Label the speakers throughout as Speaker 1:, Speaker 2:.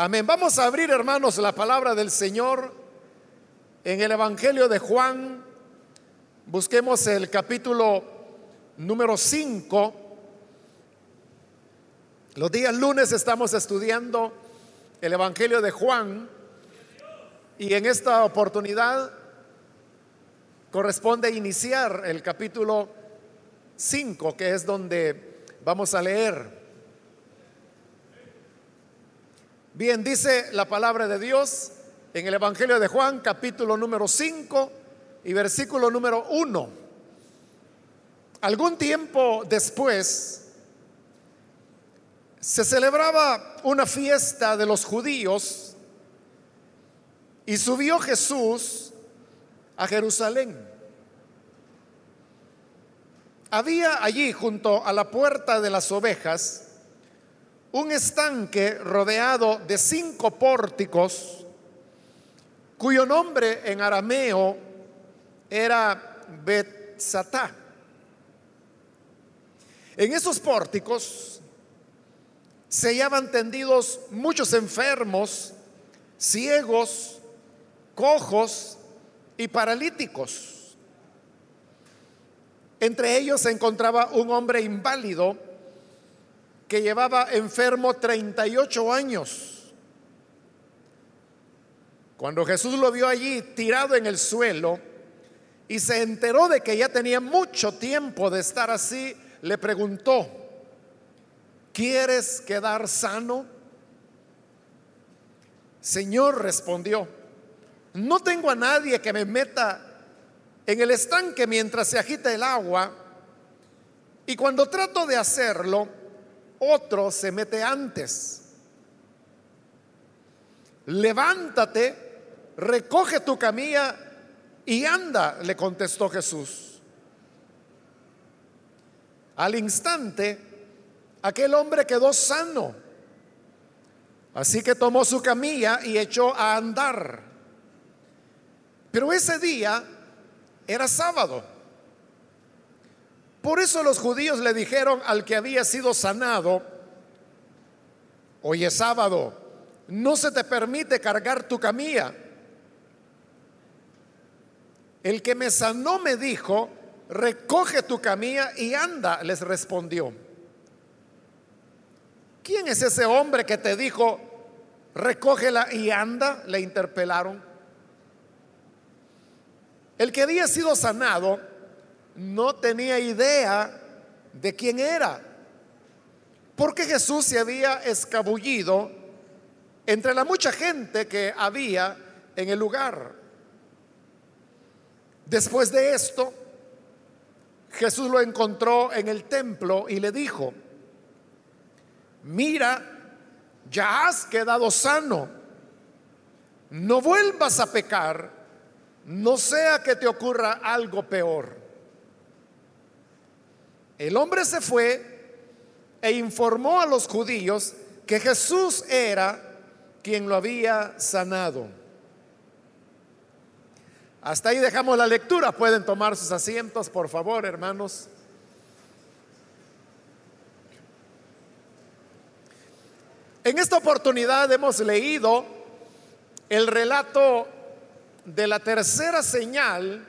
Speaker 1: Amén. Vamos a abrir, hermanos, la palabra del Señor en el Evangelio de Juan. Busquemos el capítulo número 5. Los días lunes estamos estudiando el Evangelio de Juan y en esta oportunidad corresponde iniciar el capítulo 5, que es donde vamos a leer. Bien, dice la palabra de Dios en el Evangelio de Juan, capítulo número 5 y versículo número 1. Algún tiempo después se celebraba una fiesta de los judíos y subió Jesús a Jerusalén. Había allí junto a la puerta de las ovejas un estanque rodeado de cinco pórticos, cuyo nombre en arameo era Betzatá. En esos pórticos se hallaban tendidos muchos enfermos, ciegos, cojos y paralíticos. Entre ellos se encontraba un hombre inválido que llevaba enfermo 38 años. Cuando Jesús lo vio allí tirado en el suelo y se enteró de que ya tenía mucho tiempo de estar así, le preguntó, ¿quieres quedar sano? Señor respondió, no tengo a nadie que me meta en el estanque mientras se agita el agua y cuando trato de hacerlo, otro se mete antes. Levántate, recoge tu camilla y anda, le contestó Jesús. Al instante, aquel hombre quedó sano. Así que tomó su camilla y echó a andar. Pero ese día era sábado. Por eso los judíos le dijeron al que había sido sanado, hoy es sábado, no se te permite cargar tu camilla. El que me sanó me dijo, recoge tu camilla y anda, les respondió. ¿Quién es ese hombre que te dijo, recógela y anda? Le interpelaron. El que había sido sanado no tenía idea de quién era, porque Jesús se había escabullido entre la mucha gente que había en el lugar. Después de esto, Jesús lo encontró en el templo y le dijo, mira, ya has quedado sano, no vuelvas a pecar, no sea que te ocurra algo peor. El hombre se fue e informó a los judíos que Jesús era quien lo había sanado. Hasta ahí dejamos la lectura. Pueden tomar sus asientos, por favor, hermanos. En esta oportunidad hemos leído el relato de la tercera señal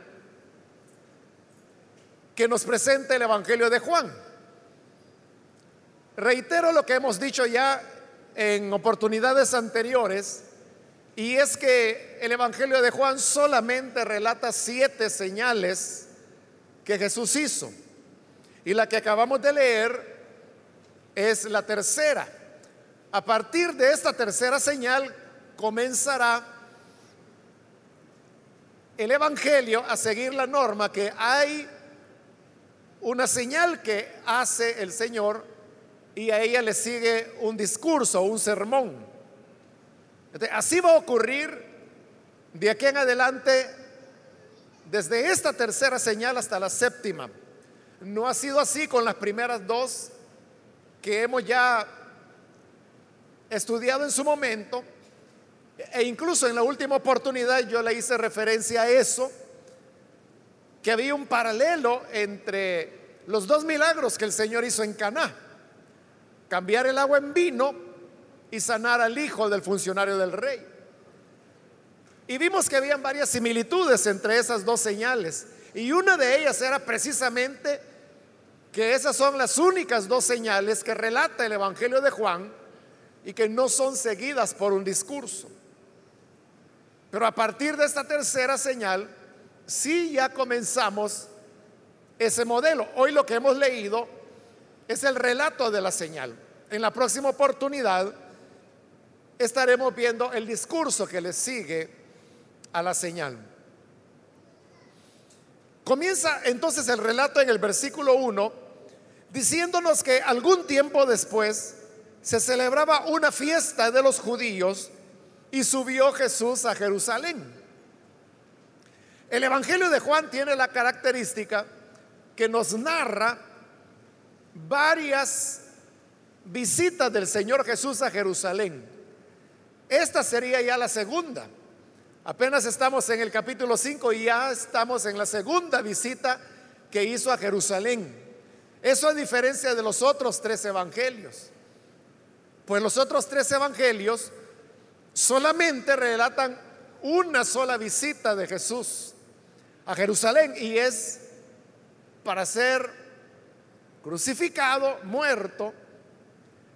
Speaker 1: que nos presenta el Evangelio de Juan. Reitero lo que hemos dicho ya en oportunidades anteriores, y es que el Evangelio de Juan solamente relata siete señales que Jesús hizo. Y la que acabamos de leer es la tercera. A partir de esta tercera señal comenzará el Evangelio a seguir la norma que hay una señal que hace el Señor y a ella le sigue un discurso, un sermón. así va a ocurrir de aquí en adelante, desde esta tercera señal hasta la séptima. No ha sido así con las primeras dos que hemos ya estudiado en su momento, e incluso en la última oportunidad yo le hice referencia a eso que había un paralelo entre los dos milagros que el Señor hizo en Caná. Cambiar el agua en vino y sanar al hijo del funcionario del rey. Y vimos que habían varias similitudes entre esas dos señales. Y una de ellas era precisamente que esas son las únicas dos señales que relata el Evangelio de Juan y que no son seguidas por un discurso. Pero a partir de esta tercera señal, sí ya comenzamos ese modelo. Hoy lo que hemos leído es el relato de la señal. En la próxima oportunidad estaremos viendo el discurso que le sigue a la señal. Comienza entonces el relato en el versículo 1 diciéndonos que algún tiempo después se celebraba una fiesta de los judíos y subió Jesús a Jerusalén. El Evangelio de Juan tiene la característica que nos narra varias visitas del Señor Jesús a Jerusalén. Esta sería ya la segunda. Apenas estamos en el capítulo 5 y ya estamos en la segunda visita que hizo a Jerusalén. Eso a diferencia de los otros tres evangelios. Pues los otros tres evangelios solamente relatan una sola visita de Jesús a Jerusalén y es para ser crucificado, muerto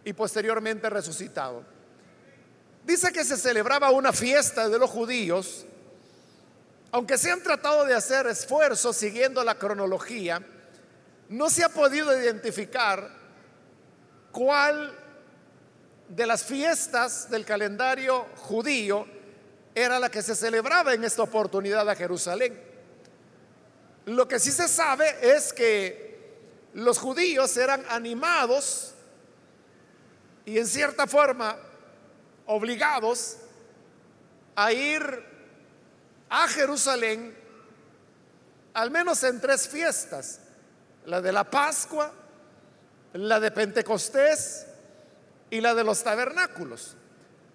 Speaker 1: y posteriormente resucitado. Dice que se celebraba una fiesta de los judíos, aunque se han tratado de hacer esfuerzos siguiendo la cronología, no se ha podido identificar cuál de las fiestas del calendario judío era la que se celebraba en esta oportunidad a Jerusalén. Lo que sí se sabe es que los judíos eran animados y en cierta forma obligados a ir a Jerusalén al menos en tres fiestas, la de la Pascua, la de Pentecostés y la de los tabernáculos.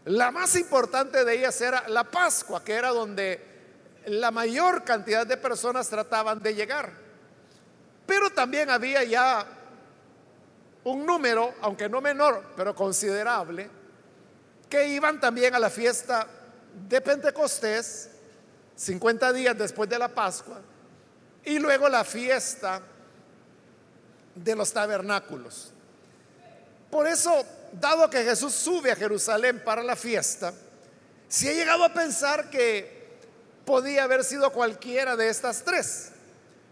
Speaker 1: La más importante de ellas era la Pascua, que era donde la mayor cantidad de personas trataban de llegar. Pero también había ya un número, aunque no menor, pero considerable, que iban también a la fiesta de Pentecostés, 50 días después de la Pascua, y luego la fiesta de los tabernáculos. Por eso, dado que Jesús sube a Jerusalén para la fiesta, se ha llegado a pensar que podía haber sido cualquiera de estas tres,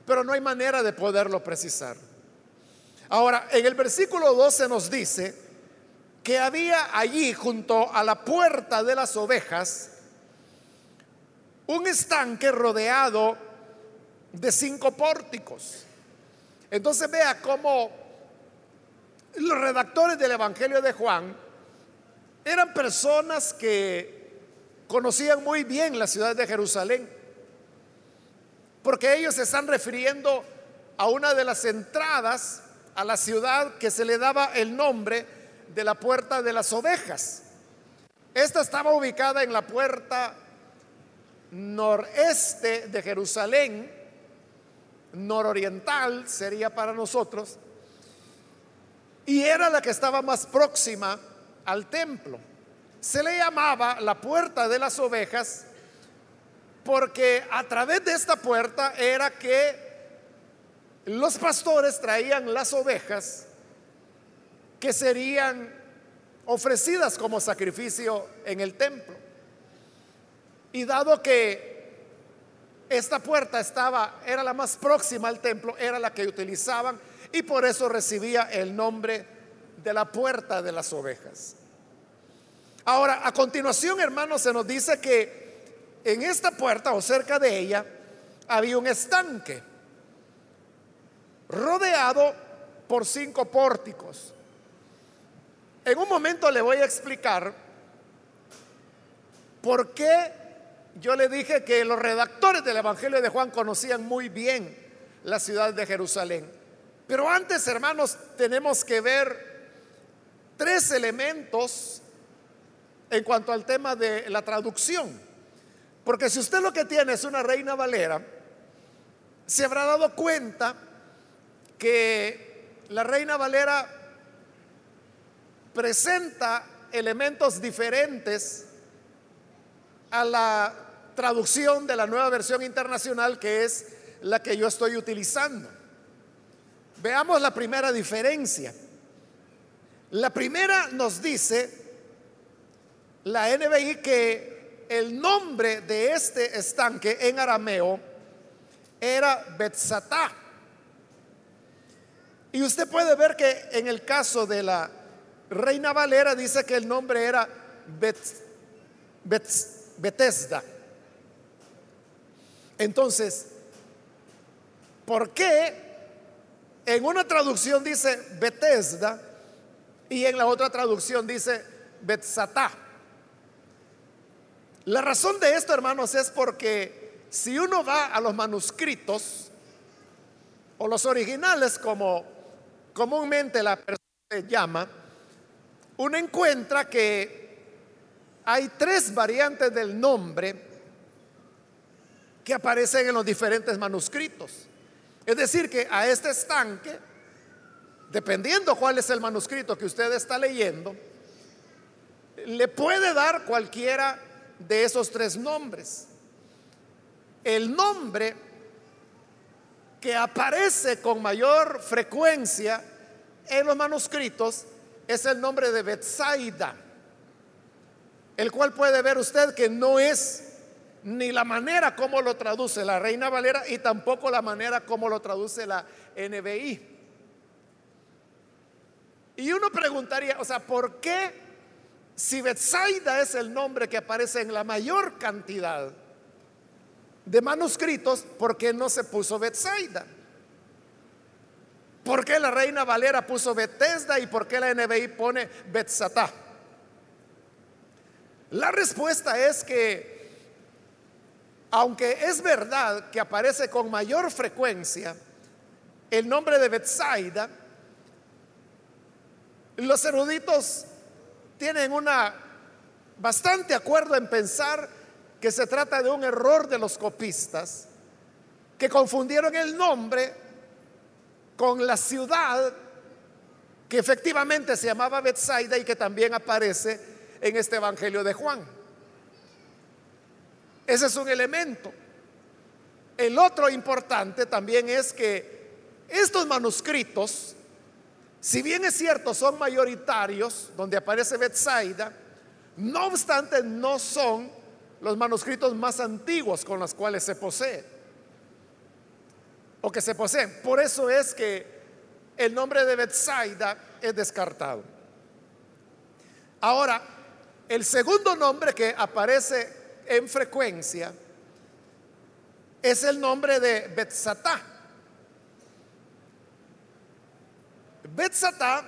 Speaker 1: pero no hay manera de poderlo precisar. Ahora, en el versículo 12 nos dice que había allí junto a la puerta de las ovejas un estanque rodeado de cinco pórticos. Entonces vea cómo los redactores del Evangelio de Juan eran personas que conocían muy bien la ciudad de Jerusalén, porque ellos se están refiriendo a una de las entradas a la ciudad que se le daba el nombre de la puerta de las ovejas. Esta estaba ubicada en la puerta noreste de Jerusalén, nororiental sería para nosotros, y era la que estaba más próxima al templo. Se le llamaba la puerta de las ovejas porque a través de esta puerta era que los pastores traían las ovejas que serían ofrecidas como sacrificio en el templo. Y dado que esta puerta estaba era la más próxima al templo, era la que utilizaban y por eso recibía el nombre de la puerta de las ovejas. Ahora, a continuación, hermanos, se nos dice que en esta puerta o cerca de ella había un estanque rodeado por cinco pórticos. En un momento le voy a explicar por qué yo le dije que los redactores del Evangelio de Juan conocían muy bien la ciudad de Jerusalén. Pero antes, hermanos, tenemos que ver tres elementos en cuanto al tema de la traducción. Porque si usted lo que tiene es una reina valera, se habrá dado cuenta que la reina valera presenta elementos diferentes a la traducción de la nueva versión internacional que es la que yo estoy utilizando. Veamos la primera diferencia. La primera nos dice la NBI que el nombre de este estanque en arameo era Betzatá. Y usted puede ver que en el caso de la Reina Valera dice que el nombre era Betesda. Entonces, ¿por qué en una traducción dice Betesda y en la otra traducción dice Betzatá? La razón de esto, hermanos, es porque si uno va a los manuscritos o los originales, como comúnmente la persona llama, uno encuentra que hay tres variantes del nombre que aparecen en los diferentes manuscritos. Es decir, que a este estanque, dependiendo cuál es el manuscrito que usted está leyendo, le puede dar cualquiera de esos tres nombres. El nombre que aparece con mayor frecuencia en los manuscritos es el nombre de Betsaida, el cual puede ver usted que no es ni la manera como lo traduce la Reina Valera y tampoco la manera como lo traduce la NBI. Y uno preguntaría, o sea, ¿por qué si Betsaida es el nombre que aparece en la mayor cantidad de manuscritos, por qué no se puso Betsaida? ¿Por qué la Reina Valera puso Betesda y por qué la NBI pone Betsatá? La respuesta es que, aunque es verdad que aparece con mayor frecuencia el nombre de Betsaida, los eruditos tienen una bastante acuerdo en pensar que se trata de un error de los copistas que confundieron el nombre con la ciudad que efectivamente se llamaba Bethsaida y que también aparece en este Evangelio de Juan. Ese es un elemento. El otro importante también es que estos manuscritos, si bien es cierto, son mayoritarios, donde aparece Bethsaida, no obstante no son los manuscritos más antiguos con los cuales se posee o que se poseen. Por eso es que el nombre de Bethsaida es descartado. Ahora, el segundo nombre que aparece en frecuencia es el nombre de Betsatá. Betsatá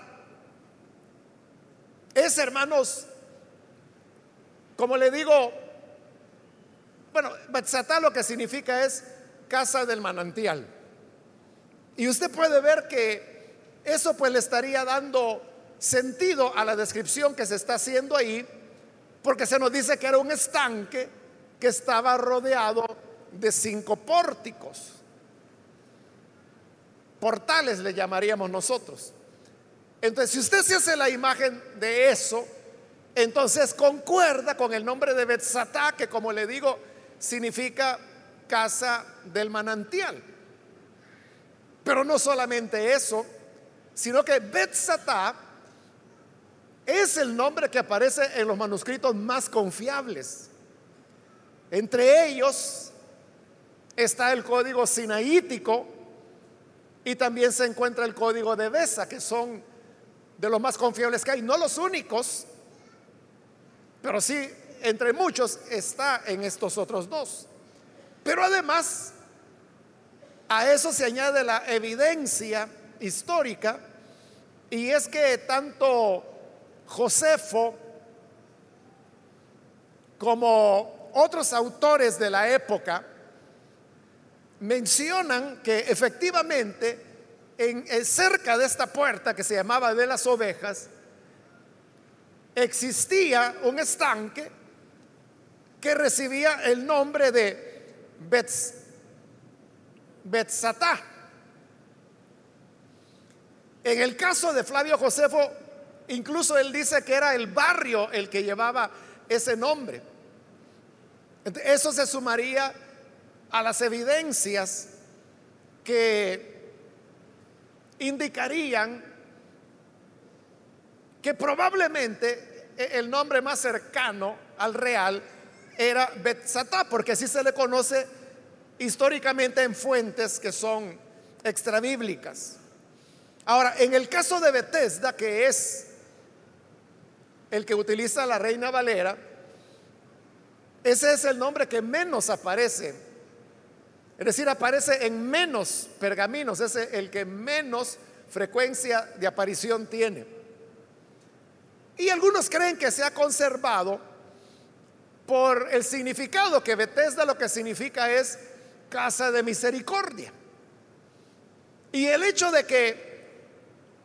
Speaker 1: es, hermanos, como le digo, bueno, Betsatá lo que significa es casa del manantial. Y usted puede ver que eso pues le estaría dando sentido a la descripción que se está haciendo ahí, porque se nos dice que era un estanque que estaba rodeado de cinco pórticos. Portales le llamaríamos nosotros. Entonces, si usted se hace la imagen de eso, entonces concuerda con el nombre de Betzatá, que como le digo, significa casa del manantial. Pero no solamente eso, sino que Betzatá es el nombre que aparece en los manuscritos más confiables. Entre ellos está el código sinaítico y también se encuentra el código de Besa, que son de los más confiables que hay. No los únicos, pero sí entre muchos está en estos otros dos. Pero además a eso se añade la evidencia histórica y es que tanto Josefo como otros autores de la época mencionan que efectivamente en, cerca de esta puerta que se llamaba de las ovejas existía un estanque que recibía el nombre de Betz, Betzatá. En el caso de Flavio Josefo, Incluso él dice que era el barrio el que llevaba ese nombre. Eso se sumaría a las evidencias que indicarían que probablemente el nombre más cercano al real era Betzatá, porque así se le conoce históricamente en fuentes que son extrabíblicas. Ahora, en el caso de Bethesda, que es el que utiliza la Reina Valera, ese es el nombre que menos aparece. Es decir, aparece en menos pergaminos, es el que menos frecuencia de aparición tiene. Y algunos creen que se ha conservado por el significado que Bethesda lo que significa es casa de misericordia. Y el hecho de que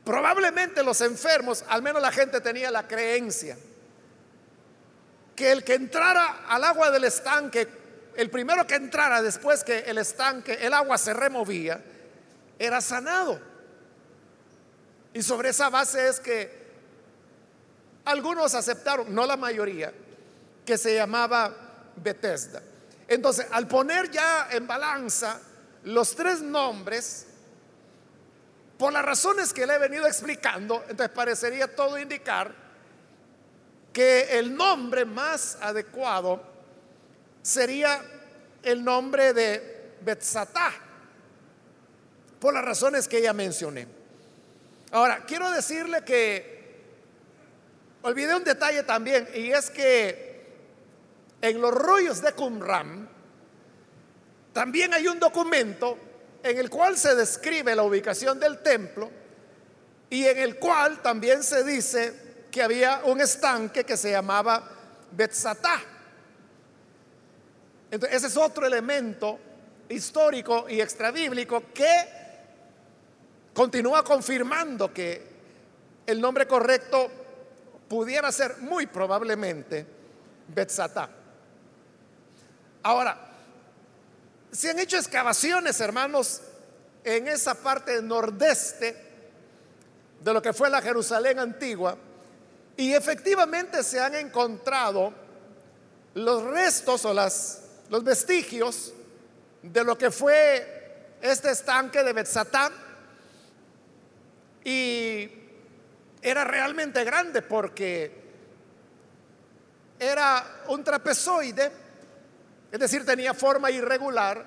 Speaker 1: probablemente los enfermos, al menos la gente tenía la creencia, que el que entrara al agua del estanque, el primero que entrara después que el estanque, el agua se removía, era sanado. Y sobre esa base es que algunos aceptaron, no la mayoría, que se llamaba Bethesda. Entonces, al poner ya en balanza los tres nombres, por las razones que le he venido explicando, entonces parecería todo indicar que el nombre más adecuado sería el nombre de Betzatá, por las razones que ya mencioné. Ahora, quiero decirle que olvidé un detalle también, y es que en los rollos de Qumran también hay un documento en el cual se describe la ubicación del templo y en el cual también se dice que había un estanque que se llamaba Betzatá. Entonces, ese es otro elemento histórico y extrabíblico que continúa confirmando que el nombre correcto pudiera ser muy probablemente Betzatá. Ahora, se han hecho excavaciones, hermanos, en esa parte nordeste de lo que fue la Jerusalén antigua, y efectivamente se han encontrado los restos o las, los vestigios de lo que fue este estanque de Betzatá, y era realmente grande porque era un trapezoide es decir, tenía forma irregular,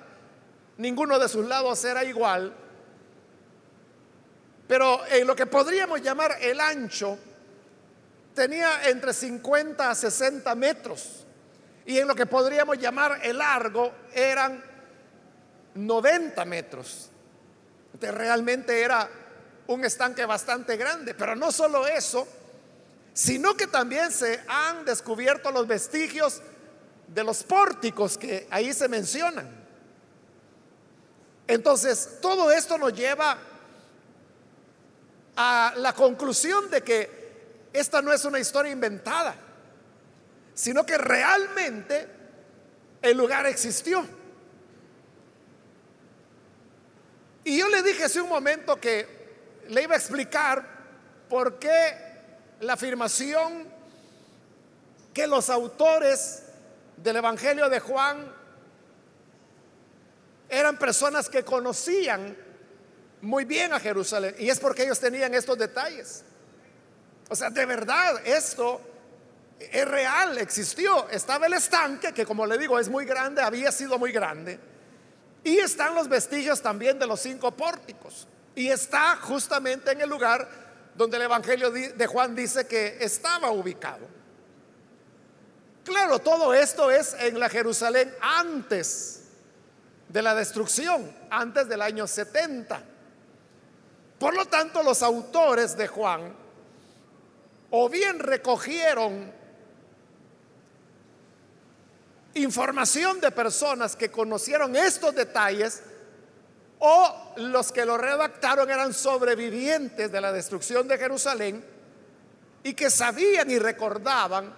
Speaker 1: ninguno de sus lados era igual, pero en lo que podríamos llamar el ancho, tenía entre 50 a 60 metros, y en lo que podríamos llamar el largo eran 90 metros. Entonces, realmente era un estanque bastante grande, pero no solo eso, sino que también se han descubierto los vestigios de los pórticos que ahí se mencionan. Entonces, todo esto nos lleva a la conclusión de que esta no es una historia inventada, sino que realmente el lugar existió. Y yo le dije hace un momento que le iba a explicar por qué la afirmación que los autores del Evangelio de Juan eran personas que conocían muy bien a Jerusalén. Y es porque ellos tenían estos detalles. O sea, de verdad, esto es real, existió. Estaba el estanque, que como le digo, es muy grande, había sido muy grande. Y están los vestigios también de los cinco pórticos. Y está justamente en el lugar donde el Evangelio de Juan dice que estaba ubicado. Claro, todo esto es en la Jerusalén antes de la destrucción, antes del año 70. Por lo tanto, los autores de Juan o bien recogieron información de personas que conocieron estos detalles, o los que lo redactaron eran sobrevivientes de la destrucción de Jerusalén y que sabían y recordaban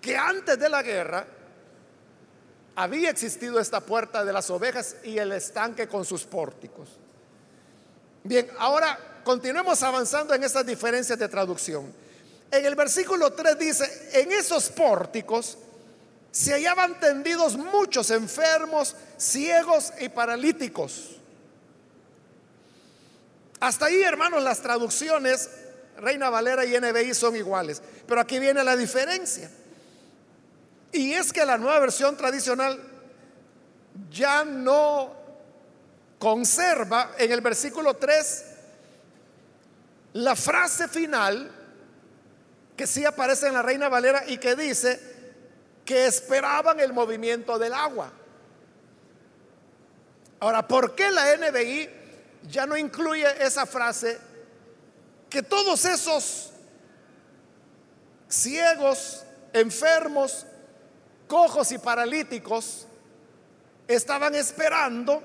Speaker 1: que antes de la guerra había existido esta puerta de las ovejas y el estanque con sus pórticos. Bien, ahora continuemos avanzando en estas diferencias de traducción. En el versículo 3 dice, en esos pórticos se hallaban tendidos muchos enfermos, ciegos y paralíticos. Hasta ahí, hermanos, las traducciones Reina Valera y NBI son iguales. Pero aquí viene la diferencia. Y es que la nueva versión tradicional ya no conserva en el versículo 3 la frase final que sí aparece en la Reina Valera y que dice que esperaban el movimiento del agua. Ahora, ¿por qué la NBI ya no incluye esa frase que todos esos ciegos, enfermos, cojos y paralíticos estaban esperando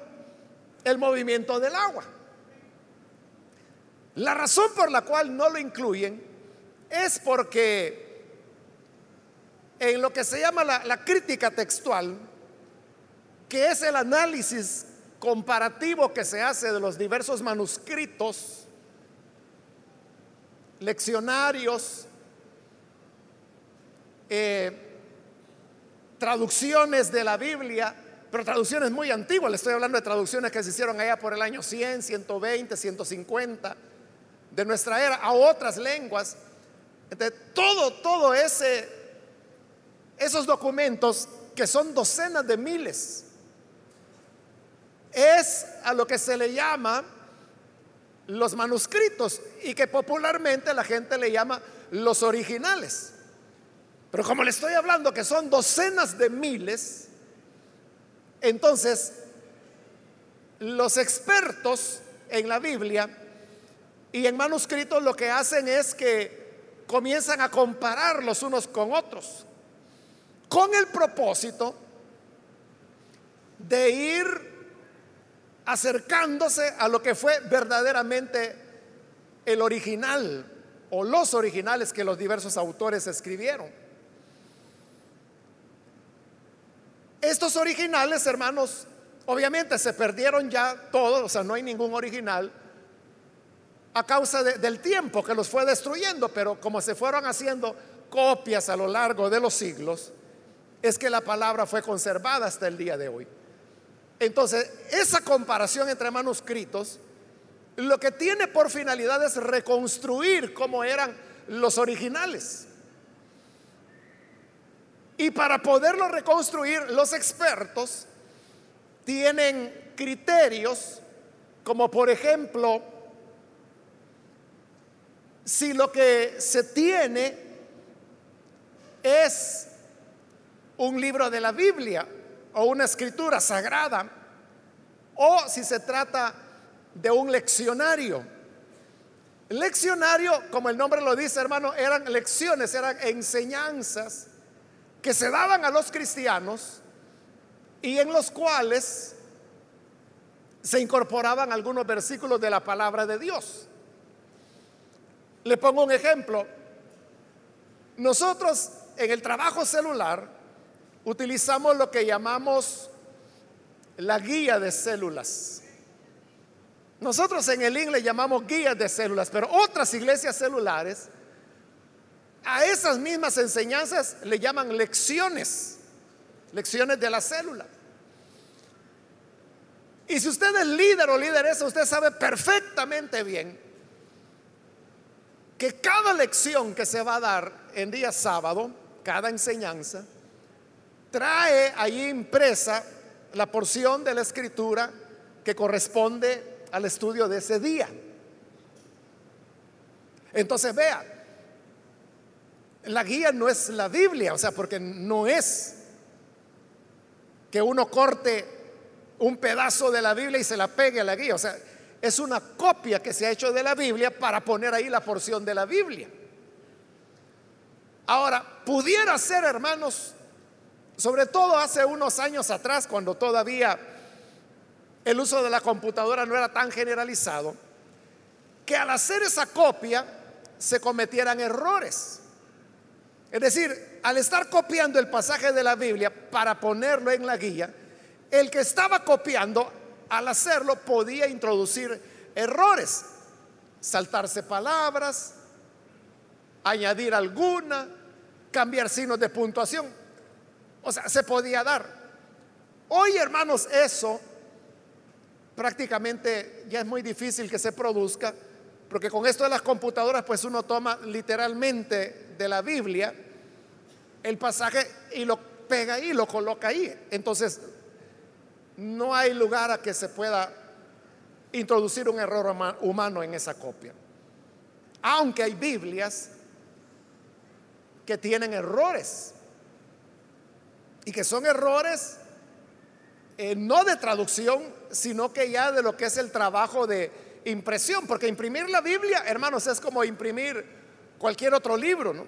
Speaker 1: el movimiento del agua. La razón por la cual no lo incluyen es porque en lo que se llama la, crítica textual, que es el análisis comparativo que se hace de los diversos manuscritos, leccionarios, eh, traducciones de la Biblia, pero traducciones muy antiguas, le estoy hablando de traducciones que se hicieron allá por el año 100, 120, 150 de nuestra era a otras lenguas. Entonces, todo, todo ese, esos documentos que son docenas de miles, es a lo que se le llama los manuscritos y que popularmente la gente le llama los originales. Pero como le estoy hablando que son docenas de miles, entonces los expertos en la Biblia y en manuscritos lo que hacen es que comienzan a comparar los unos con otros, con el propósito de ir acercándose a lo que fue verdaderamente el original o los originales que los diversos autores escribieron. Estos originales, hermanos, obviamente se perdieron ya todos, o sea, no hay ningún original a causa del tiempo que los fue destruyendo, pero como se fueron haciendo copias a lo largo de los siglos, es que la palabra fue conservada hasta el día de hoy. Entonces, esa comparación entre manuscritos lo que tiene por finalidad es reconstruir cómo eran los originales. Y para poderlo reconstruir, los expertos tienen criterios como por ejemplo, si lo que se tiene es un libro de la Biblia, o una escritura sagrada, o si se trata de un leccionario. Leccionario, como el nombre lo dice, hermano, eran lecciones, eran enseñanzas que se daban a los cristianos y en los cuales se incorporaban algunos versículos de la palabra de Dios. Le pongo un ejemplo. Nosotros en el trabajo celular utilizamos lo que llamamos la guía de células. Nosotros en el inglés llamamos guías de células, pero otras iglesias celulares a esas mismas enseñanzas le llaman lecciones, lecciones de la célula. Y si usted es líder o lideresa, usted sabe perfectamente bien que cada lección que se va a dar en día sábado, cada enseñanza, trae allí impresa la porción de la escritura que corresponde al estudio de ese día. Entonces vea, la guía no es la Biblia, o sea, porque no es que uno corte un pedazo de la Biblia y se la pegue a la guía, o sea, es una copia que se ha hecho de la Biblia para poner ahí la porción de la Biblia. Ahora, pudiera ser, hermanos, sobre todo hace unos años atrás, cuando todavía el uso de la computadora no era tan generalizado, que al hacer esa copia se cometieran errores. Es decir, al estar copiando el pasaje de la Biblia para ponerlo en la guía, el que estaba copiando, al hacerlo, podía introducir errores, saltarse palabras, añadir alguna, cambiar signos de puntuación. O sea, se podía dar. Hoy, hermanos, eso prácticamente ya es muy difícil que se produzca, porque con esto de las computadoras, pues uno toma literalmente de la Biblia el pasaje y lo pega ahí, lo coloca ahí. Entonces, no hay lugar a que se pueda introducir un error humano en esa copia. Aunque hay Biblias que tienen errores y que son errores eh, no de traducción, sino que ya de lo que es el trabajo de impresión, porque imprimir la Biblia, hermanos, es como imprimir cualquier otro libro, ¿no?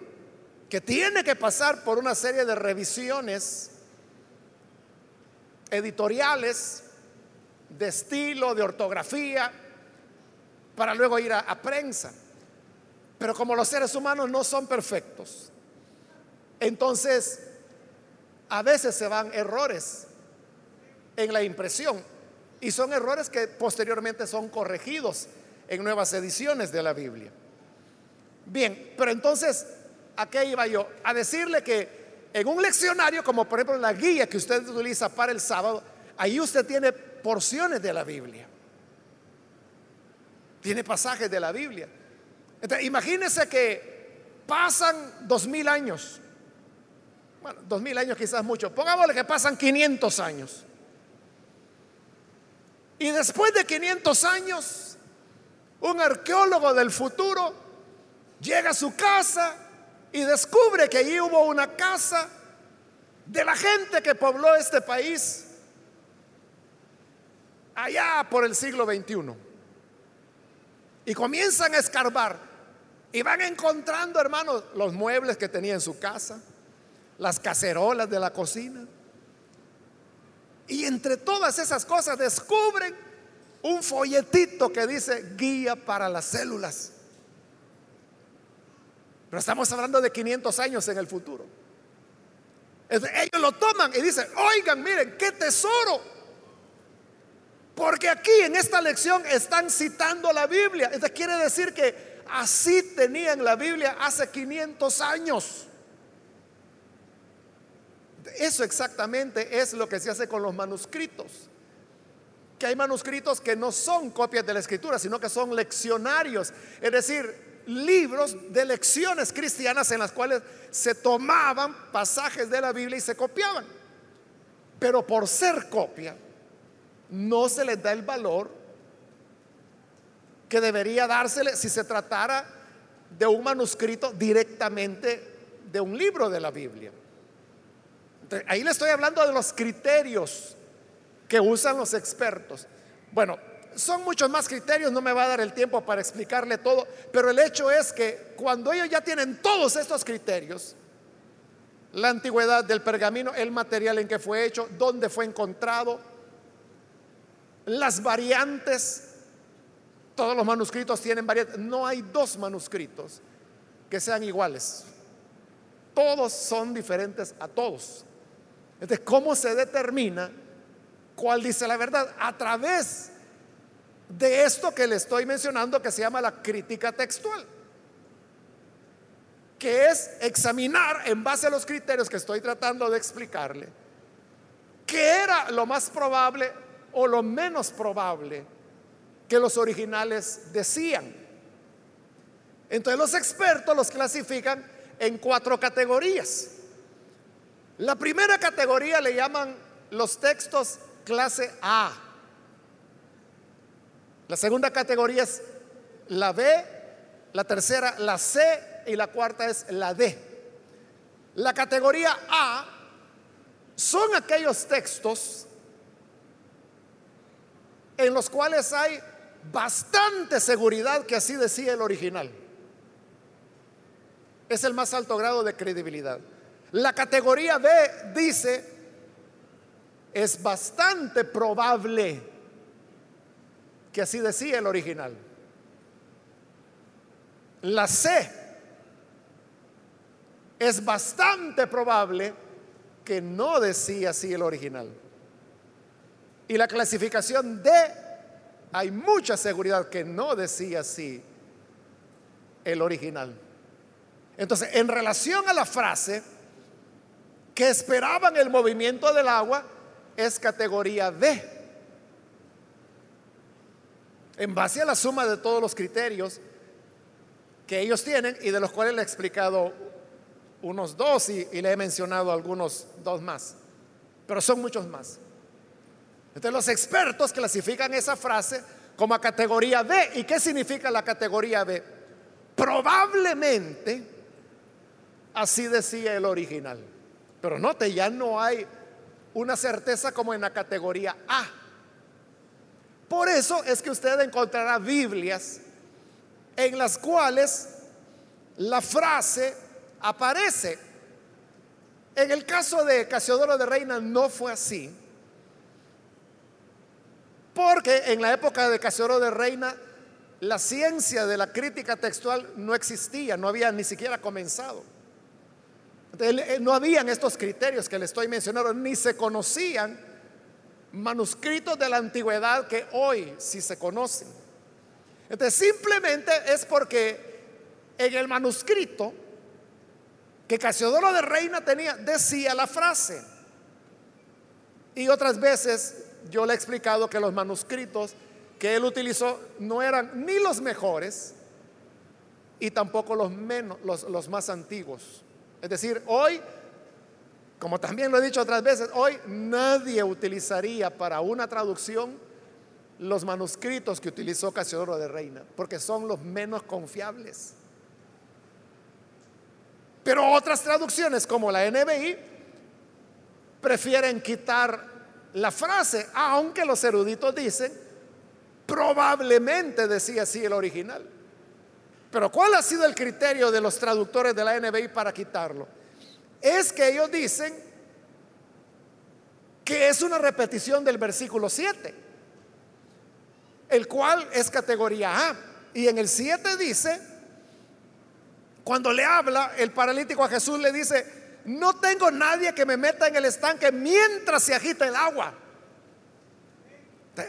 Speaker 1: que tiene que pasar por una serie de revisiones editoriales, de estilo, de ortografía, para luego ir a, a prensa. Pero como los seres humanos no son perfectos, entonces a veces se van errores en la impresión y son errores que posteriormente son corregidos en nuevas ediciones de la Biblia. Bien, pero entonces, ¿a qué iba yo? A decirle que en un leccionario, como por ejemplo la guía que usted utiliza para el sábado, ahí usted tiene porciones de la Biblia. Tiene pasajes de la Biblia. Entonces, imagínese que pasan dos mil años. Bueno, dos mil años quizás mucho. Pongámosle que pasan 500 años. Y después de 500 años, un arqueólogo del futuro llega a su casa y descubre que allí hubo una casa de la gente que pobló este país allá por el siglo XXI. Y comienzan a escarbar y van encontrando, hermanos, los muebles que tenía en su casa, las cacerolas de la cocina y entre todas esas cosas descubren un folletito que dice guía para las células. Pero estamos hablando de 500 años en el futuro. Ellos lo toman y dicen, oigan, miren, qué tesoro. Porque aquí en esta lección están citando la Biblia. Esto quiere decir que así tenían la Biblia hace 500 años. Eso exactamente es lo que se hace con los manuscritos. Que hay manuscritos que no son copias de la escritura, sino que son leccionarios. Es decir, libros de lecciones cristianas en las cuales se tomaban pasajes de la Biblia y se copiaban. Pero por ser copia, no se les da el valor que debería dársele si se tratara de un manuscrito directamente de un libro de la Biblia. Ahí le estoy hablando de los criterios que usan los expertos. Bueno, son muchos más criterios, no me va a dar el tiempo para explicarle todo, pero el hecho es que cuando ellos ya tienen todos estos criterios, la antigüedad del pergamino, el material en que fue hecho, dónde fue encontrado, las variantes, todos los manuscritos tienen variantes, no hay dos manuscritos que sean iguales, todos son diferentes a todos. Entonces, ¿cómo se determina cuál dice la verdad? A través de esto que le estoy mencionando que se llama la crítica textual, que es examinar en base a los criterios que estoy tratando de explicarle, qué era lo más probable o lo menos probable que los originales decían. Entonces los expertos los clasifican en cuatro categorías. La primera categoría le llaman los textos clase A. La segunda categoría es la B, la tercera la C y la cuarta es la D. La categoría A son aquellos textos en los cuales hay bastante seguridad que así decía el original. Es el más alto grado de credibilidad. La categoría B dice, es bastante probable que así decía el original. La C es bastante probable que no decía así el original. Y la clasificación D, hay mucha seguridad que no decía así el original. Entonces, en relación a la frase que esperaban el movimiento del agua, es categoría D. En base a la suma de todos los criterios que ellos tienen y de los cuales le he explicado unos dos y, le he mencionado algunos dos más, pero son muchos más. Entonces los expertos clasifican esa frase como categoría B. ¿Y qué significa la categoría B? Probablemente así decía el original. Pero note, ya no hay una certeza como en la categoría A. Por eso es que usted encontrará Biblias en las cuales la frase aparece. En el caso de Casiodoro de Reina no fue así, porque en la época de Casiodoro de Reina la ciencia de la crítica textual no existía, no había ni siquiera comenzado. No habían estos criterios que le estoy mencionando, ni se conocían manuscritos de la antigüedad que hoy sí se conocen. Entonces simplemente es porque en el manuscrito que Casiodoro de Reina tenía, decía la frase. Y otras veces yo le he explicado que los manuscritos que él utilizó no eran ni los mejores y tampoco los, más antiguos. Es decir, hoy, como también lo he dicho otras veces, hoy nadie utilizaría para una traducción los manuscritos que utilizó Casiodoro de Reina, porque son los menos confiables. Pero otras traducciones, como la NBI, prefieren quitar la frase, aunque los eruditos dicen, probablemente decía así el original. Pero ¿cuál ha sido el criterio de los traductores de la NBI para quitarlo? Es que ellos dicen que es una repetición del versículo 7, el cual es categoría A. Y en el 7 dice, cuando le habla el paralítico a Jesús, le dice, no tengo nadie que me meta en el estanque mientras se agita el agua.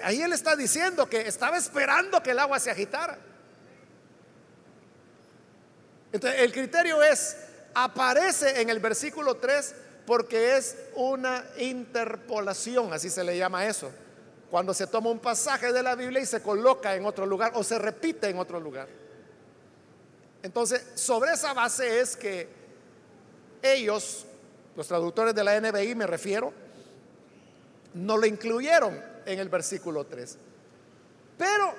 Speaker 1: Ahí él está diciendo que estaba esperando que el agua se agitara. Entonces, el criterio es, aparece en el versículo 3 porque es una interpolación, así se le llama eso. Cuando se toma un pasaje de la Biblia y se coloca en otro lugar o se repite en otro lugar. Entonces, sobre esa base es que ellos, los traductores de la NBI me refiero, no lo incluyeron en el versículo 3. Pero,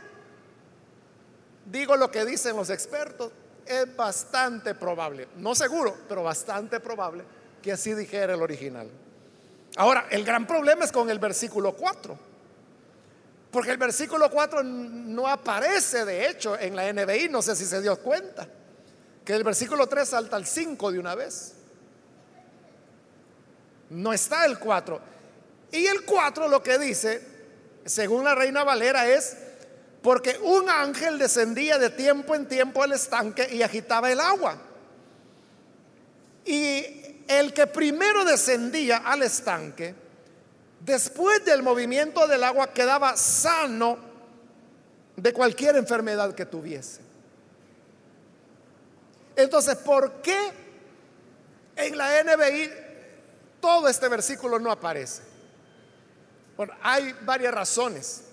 Speaker 1: digo lo que dicen los expertos, es bastante probable, no seguro, pero bastante probable que así dijera el original. Ahora, el gran problema es con el versículo 4, porque el versículo 4 no aparece de hecho en la NBI, no sé si se dio cuenta, que el versículo 3 salta al 5 de una vez. No está el 4. Y el 4 lo que dice, según la Reina Valera, es porque un ángel descendía de tiempo en tiempo al estanque y agitaba el agua. Y el que primero descendía al estanque, después del movimiento del agua, quedaba sano de cualquier enfermedad que tuviese. Entonces, ¿por qué en la NBI todo este versículo no aparece? Bueno, hay varias razones.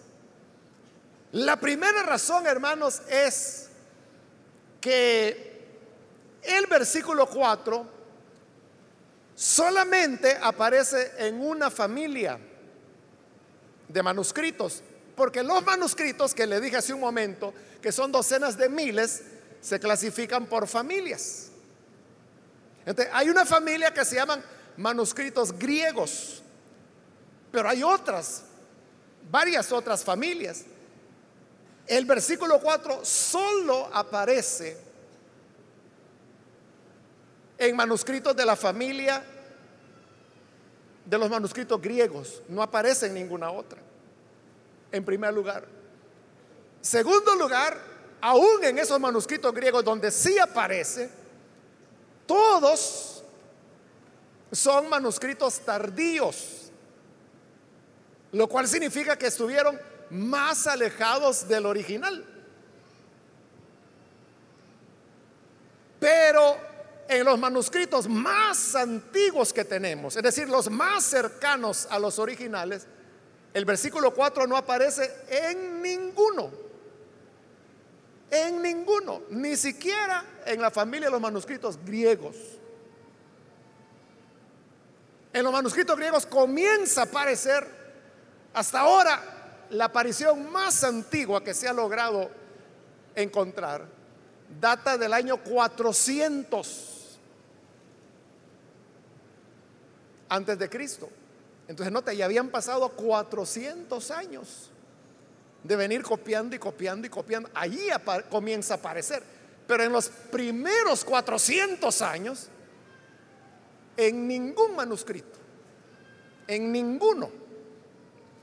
Speaker 1: La primera razón, hermanos, es que el versículo 4 solamente aparece en una familia de manuscritos, porque los manuscritos que le dije hace un momento, que son docenas de miles, se clasifican por familias. Entonces, hay una familia que se llaman manuscritos griegos, pero hay otras, varias otras familias. El versículo 4 solo aparece en manuscritos de la familia de los manuscritos griegos, no aparece en ninguna otra, en primer lugar. Segundo lugar, aún en esos manuscritos griegos donde sí aparece, todos son manuscritos tardíos, lo cual significa que estuvieron más alejados del original. Pero en los manuscritos más antiguos que tenemos, es decir, los más cercanos a los originales, el versículo 4 no aparece en ninguno. En ninguno, ni siquiera en la familia de los manuscritos griegos. En los manuscritos griegos comienza a aparecer hasta ahora la aparición más antigua que se ha logrado encontrar. Data del año 400 antes de Cristo. Entonces, nota, ya habían pasado 400 años de venir copiando y copiando y copiando. Allí comienza a aparecer. Pero en los primeros 400 años, en ningún manuscrito, en ninguno,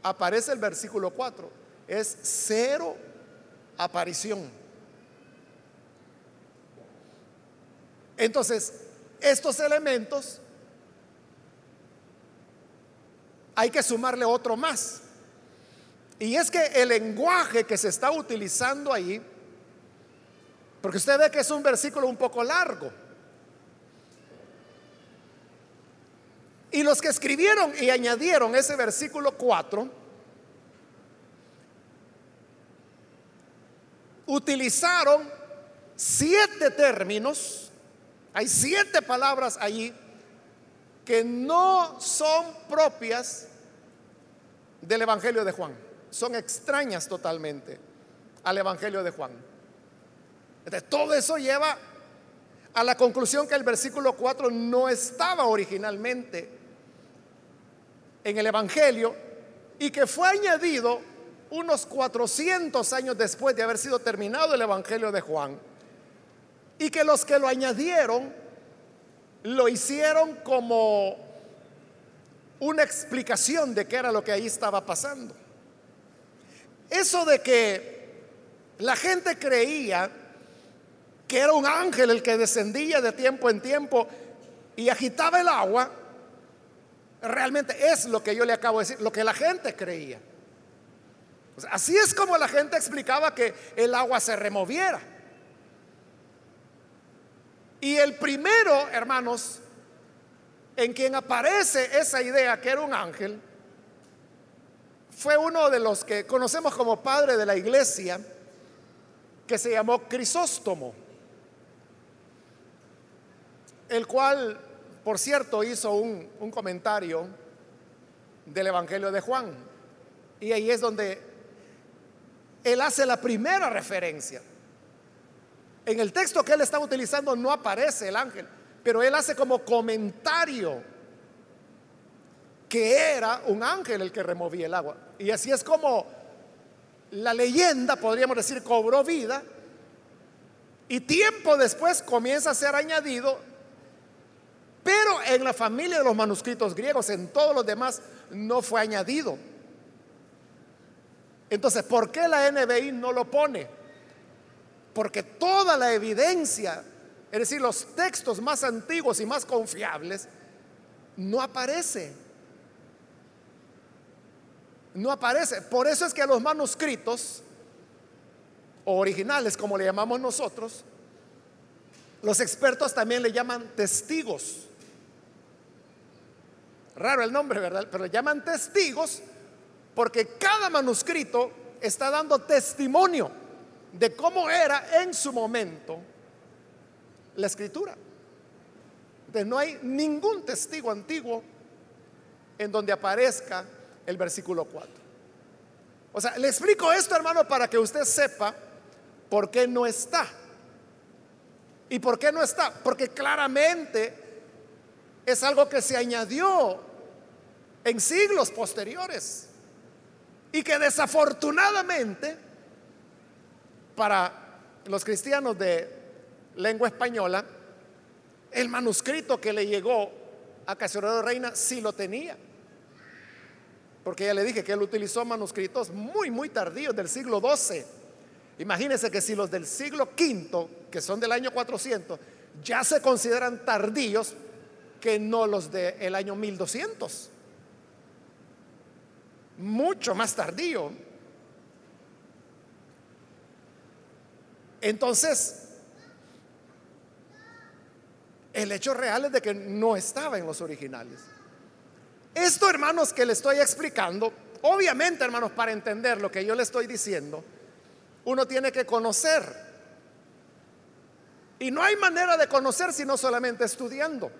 Speaker 1: aparece el versículo 4. Es cero aparición. Entonces, estos elementos hay que sumarle otro más. Y es que el lenguaje que se está utilizando ahí, porque usted ve que es un versículo un poco largo, y los que escribieron y añadieron ese versículo 4, utilizaron siete términos, hay siete palabras allí que no son propias del Evangelio de Juan, son extrañas totalmente al Evangelio de Juan. Entonces, todo eso lleva a la conclusión que el versículo 4 no estaba originalmente en el Evangelio y que fue añadido unos 400 años después de haber sido terminado el Evangelio de Juan. Y que los que lo añadieron lo hicieron como una explicación de qué era lo que ahí estaba pasando. Eso de que la gente creía que era un ángel el que descendía de tiempo en tiempo y agitaba el agua, realmente es lo que yo le acabo de decir, lo que la gente creía. así es como la gente explicaba que el agua se removiera. Y el primero, hermanos, en quien aparece esa idea que era un ángel, fue uno de los que conocemos como padre de la iglesia, que se llamó Crisóstomo, el cual, por cierto, hizo un, comentario del Evangelio de Juan. Y ahí es donde él hace la primera referencia en el texto que él está utilizando no aparece el ángel, pero él hace como comentario que era un ángel el que removía el agua. Y así es como la leyenda, podríamos decir, cobró vida y tiempo después comienza a ser añadido, pero en la familia de los manuscritos griegos, en todos los demás, no fue añadido. Entonces, ¿por qué la NBI no lo pone? Porque toda la evidencia, es decir, los textos más antiguos y más confiables, no aparece. No aparece. Por eso es que a los manuscritos originales, como le llamamos nosotros, los expertos también le llaman testigos. Raro el nombre, ¿verdad? Pero le llaman testigos porque cada manuscrito está dando testimonio de cómo era en su momento la escritura. Entonces no hay ningún testigo antiguo en donde aparezca el versículo 4. O sea, le explico esto, hermano, para que usted sepa por qué no está. ¿Y por qué no está? Porque claramente es algo que se añadió en siglos posteriores y que desafortunadamente para los cristianos de lengua española, el manuscrito que le llegó a Casiodoro Reina sí lo tenía. Porque ya le dije que él utilizó manuscritos muy, muy tardíos del siglo XII. Imagínense que si los del siglo V, que son del año 400, ya se consideran tardíos que no los del año 1200. Mucho más tardío. Entonces, El hecho real es de que no estaba en los originales. Esto, hermanos, que le estoy explicando, obviamente, hermanos, para entender lo que yo le estoy diciendo, uno tiene que conocer. Y no hay manera de conocer sino solamente estudiando.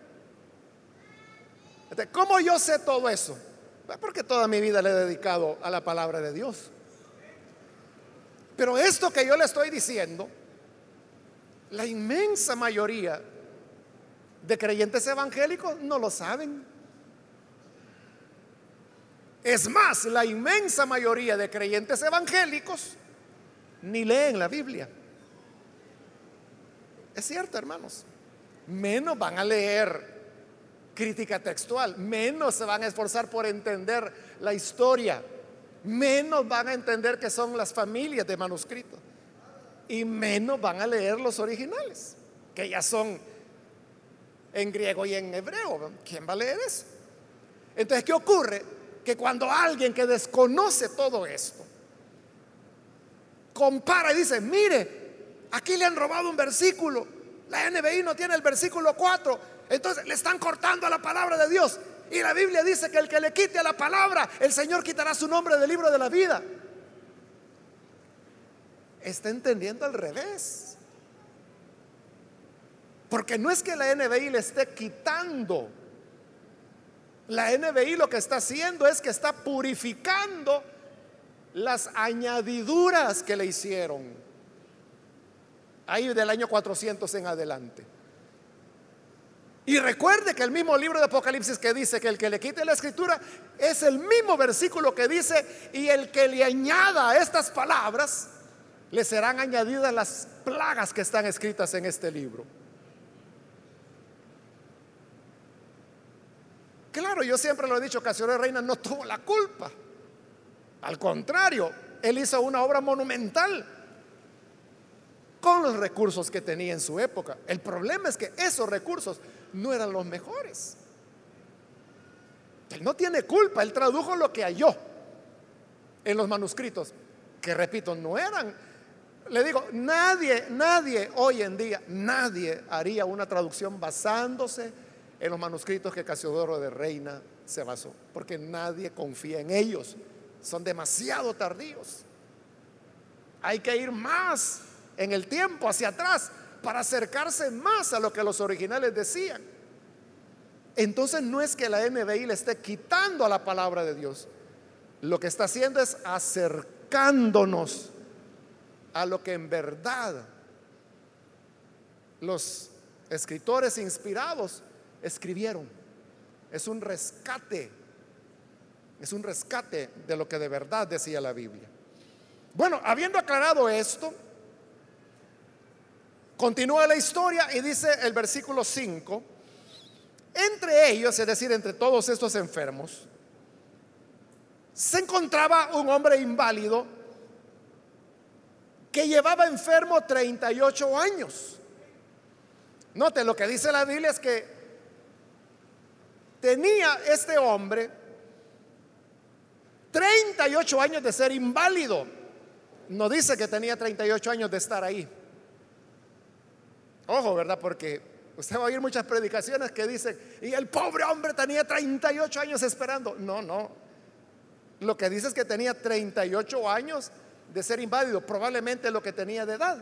Speaker 1: ¿Cómo yo sé todo eso? Porque toda mi vida le he dedicado a la palabra de Dios. Pero esto que yo le estoy diciendo, la inmensa mayoría de creyentes evangélicos no lo saben. Es más, la inmensa mayoría de creyentes evangélicos ni leen la Biblia. Es cierto, hermanos. Menos van a leer crítica textual, menos se van a esforzar por entender la historia, menos van a entender que son las familias de manuscritos y menos van a leer los originales, que ya son en griego y en hebreo. ¿Quién va a leer eso? Entonces, ¿qué ocurre? que cuando alguien que desconoce todo esto compara y dice, mire, aquí le han robado un versículo, la NBI no tiene el versículo 4, entonces le están cortando a la palabra de Dios. Y la Biblia dice que el que le quite a la palabra, el Señor quitará su nombre del libro de la vida. Está entendiendo al revés. Porque no es que la NBI le esté quitando la NBI lo que está haciendo es que está purificando las añadiduras que le hicieron ahí del año 400 en adelante. Y recuerde que el mismo libro de Apocalipsis que dice que el que le quite la escritura es el mismo versículo que dice, y el que le añada estas palabras, le serán añadidas las plagas que están escritas en este libro. Claro, yo siempre lo he dicho, de Reina no tuvo la culpa. Al contrario, él hizo una obra monumental con los recursos que tenía en su época. El problema es que esos recursos no eran los mejores. Él no tiene culpa, él tradujo lo que halló en los manuscritos, que repito, no eran. Le digo, nadie, nadie hoy en día, nadie haría una traducción basándose en los manuscritos que Casiodoro de Reina se basó, porque nadie confía en ellos, son demasiado tardíos. Hay que ir más en el tiempo hacia atrás para acercarse más a lo que los originales decían. Entonces no es que la NBI le esté quitando a la palabra de Dios, lo que está haciendo es acercándonos a lo que en verdad los escritores inspirados escribieron. Es un rescate. Es un rescate de lo que de verdad decía la Biblia. Bueno, habiendo aclarado esto, continúa la historia y dice el versículo 5, entre ellos, es decir, entre todos estos enfermos, se encontraba un hombre inválido que llevaba enfermo 38 años. Note, lo que dice la Biblia es que tenía este hombre 38 años de ser inválido. No dice que tenía 38 años de estar ahí. Ojo, ¿verdad? Porque usted va a oír muchas predicaciones que dicen, y el pobre hombre tenía 38 años esperando. No, no. Lo que dice es que tenía 38 años de ser inválido, probablemente lo que tenía de edad.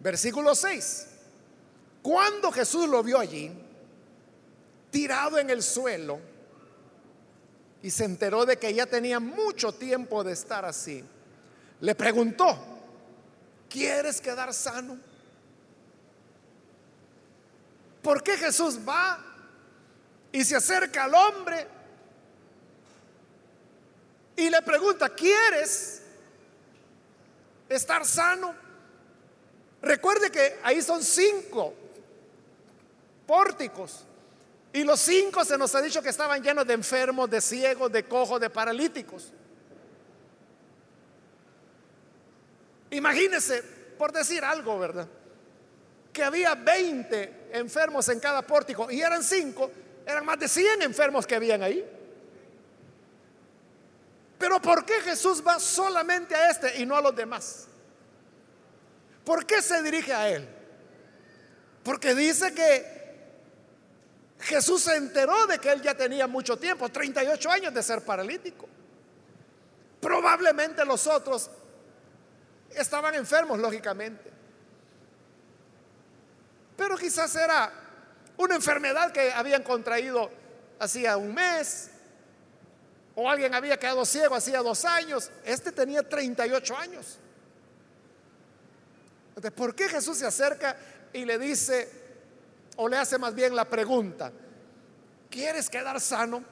Speaker 1: Versículo 6. Cuando Jesús lo vio allí, tirado en el suelo, y se enteró de que ya tenía mucho tiempo de estar así, le preguntó, ¿quieres quedar sano? ¿Por qué Jesús va y se acerca al hombre y le pregunta, ¿quieres estar sano? Recuerde que ahí son cinco pórticos. Y los cinco se nos ha dicho que estaban llenos de enfermos, de ciegos, de cojos, de paralíticos. Imagínese, por decir algo, ¿verdad? Que había 20 enfermos en cada pórtico y eran cinco, eran más de 100 enfermos que habían ahí. Pero ¿por qué Jesús va solamente a este y no a los demás? ¿Por qué se dirige a él? Porque dice que Jesús se enteró de que él ya tenía mucho tiempo, 38 años de ser paralítico. Probablemente los otros estaban enfermos, lógicamente. Pero quizás era una enfermedad que habían contraído hacía un mes, o alguien había quedado ciego hacía dos años. Este tenía 38 años. Entonces, ¿por qué Jesús se acerca y le dice, o le hace más bien la pregunta, ¿quieres quedar sano?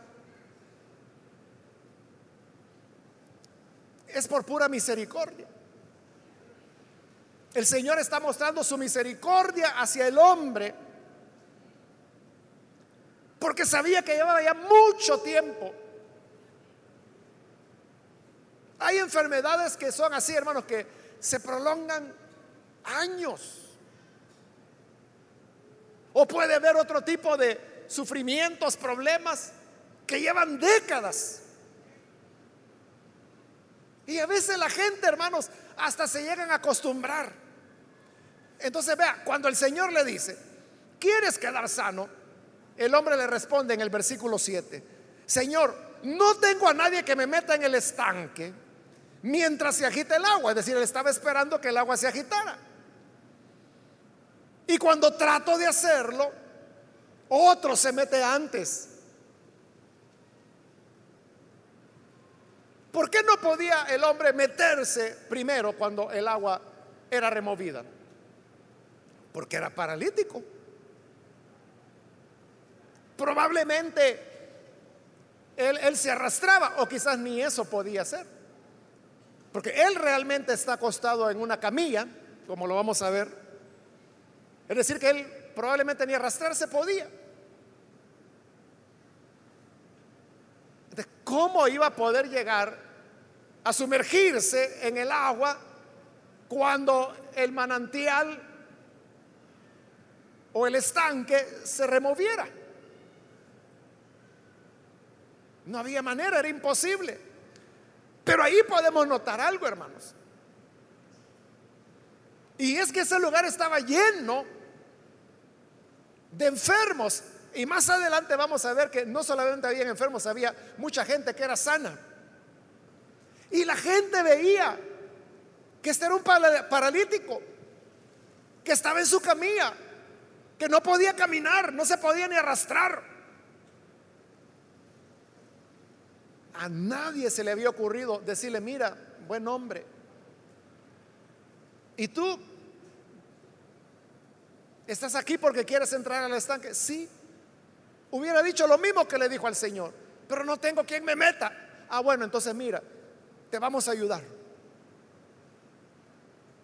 Speaker 1: Es por pura misericordia. El Señor está mostrando su misericordia hacia el hombre porque sabía que llevaba ya mucho tiempo. Hay enfermedades que son así, hermanos, que se prolongan años. O puede haber otro tipo de sufrimientos, problemas que llevan décadas. Y a veces la gente, hermanos, hasta se llegan a acostumbrar. Entonces, vea, cuando el Señor le dice, ¿quieres quedar sano? El hombre le responde en el versículo 7, Señor, no tengo a nadie que me meta en el estanque mientras se agita el agua. Es decir, él estaba esperando que el agua se agitara. Y cuando trato de hacerlo, otro se mete antes. ¿Por qué no podía el hombre meterse primero cuando el agua era removida? Porque era paralítico. Probablemente él, se arrastraba o quizás ni eso podía hacer. Porque él realmente está acostado en una camilla, como lo vamos a ver. Es decir, que él probablemente ni arrastrarse podía. ¿Cómo iba a poder llegar a sumergirse en el agua cuando el manantial o el estanque se removiera? No había manera, era imposible. Pero ahí podemos notar algo, hermanos. Y es que ese lugar estaba lleno de enfermos y más adelante vamos a ver que no solamente había enfermos, había mucha gente que era sana. Y la gente veía que este era un paralítico, que estaba en su camilla, que no podía caminar, no se podía ni arrastrar. A nadie se le había ocurrido decirle, mira, buen hombre, ¿y tú estás aquí porque quieres entrar al estanque? Sí, Hubiera dicho lo mismo que le dijo al Señor, pero no tengo quien me meta. Ah, bueno, entonces mira, te vamos a ayudar.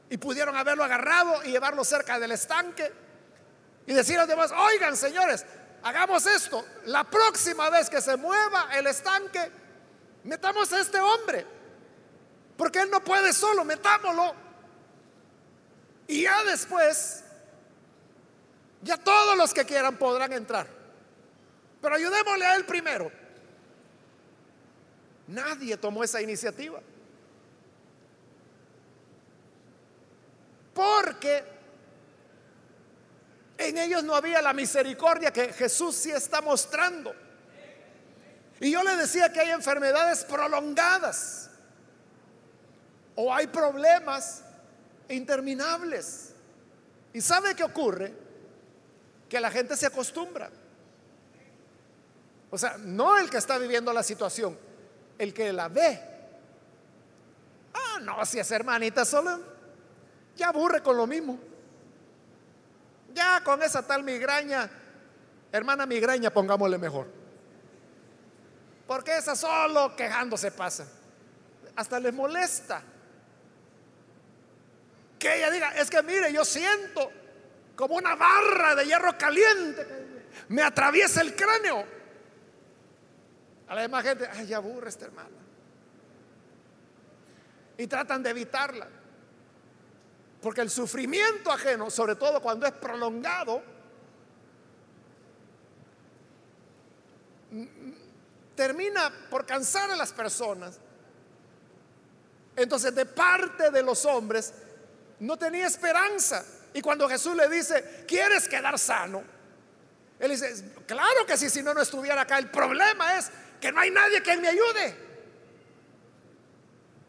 Speaker 1: Y pudieron haberlo agarrado y llevarlo cerca del estanque y decir a los demás, oigan señores, hagamos esto. La próxima vez que se mueva el estanque, metamos a este hombre. Porque él no puede solo, metámoslo. Y ya después, ya todos los que quieran podrán entrar. Pero ayudémosle a él primero. Nadie tomó esa iniciativa. Porque en ellos no había la misericordia que Jesús sí está mostrando. Y yo le decía que hay enfermedades prolongadas o hay problemas interminables. ¿Y sabe qué ocurre? Que la gente se acostumbra. O sea, no el que está viviendo la situación, el que la ve. Ah, no, si es hermanita solo, ya aburre con lo mismo. Ya con esa tal migraña, hermana migraña, pongámosle mejor. Porque esa solo quejándose pasa. Hasta les molesta. Que ella diga, es que mire, yo siento como una barra de hierro caliente me atraviesa el cráneo. A la demás gente, ay, ya aburre esta hermana. Y tratan de evitarla. Porque el sufrimiento ajeno, sobre todo cuando es prolongado, termina por cansar a las personas. Entonces, de parte de los hombres, no tenía esperanza. Y cuando Jesús le dice, ¿quieres quedar sano? Él dice, claro que sí, si no, no estuviera acá. El problema es que no hay nadie que me ayude.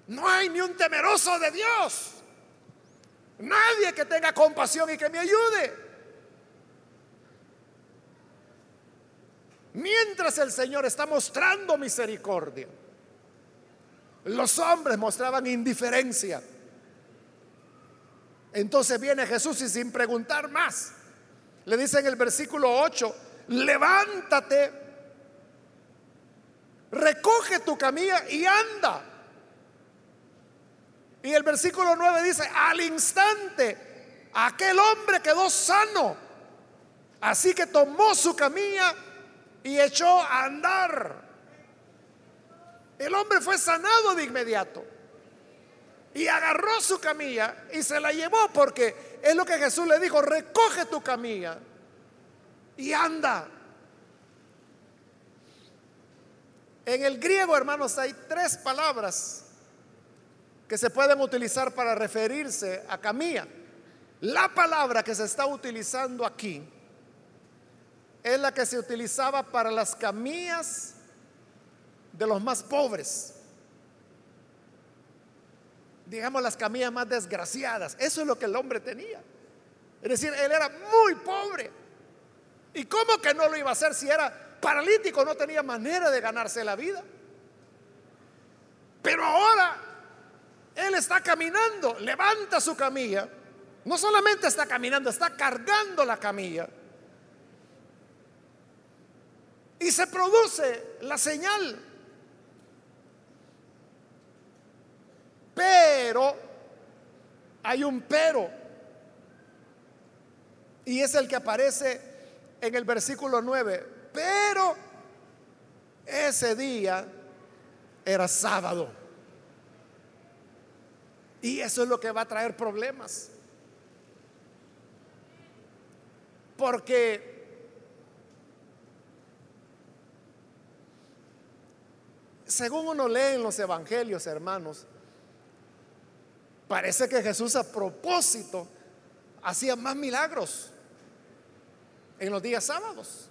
Speaker 1: No hay ni un temeroso de Dios. Nadie que tenga compasión y que me ayude. Mientras el Señor está mostrando misericordia, los hombres mostraban indiferencia. Entonces viene Jesús y sin preguntar más, le dice en el versículo 8, levántate, recoge tu camilla y anda. Y el versículo 9 dice, al instante, aquel hombre quedó sano. Así que tomó su camilla y echó a andar. El hombre fue sanado de inmediato. Y agarró su camilla y se la llevó porque es lo que Jesús le dijo, recoge tu camilla y anda. En el griego, hermanos, hay tres palabras que se pueden utilizar para referirse a camilla. La palabra que se está utilizando aquí es la que se utilizaba para las camillas de los más pobres. Digamos las camillas más desgraciadas. Eso es lo que el hombre tenía. Es decir, él era muy pobre. ¿Y cómo que no lo iba a hacer si era paralítico? No tenía manera de ganarse la vida. Pero ahora él está caminando, levanta su camilla. No solamente está caminando, está cargando la camilla. Y se produce la señal. Pero hay un pero. Y es el que aparece en el versículo 9. Pero ese día era sábado. Y eso es lo que va a traer problemas. Porque según uno lee en los evangelios, hermanos, parece que Jesús a propósito hacía más milagros en los días sábados.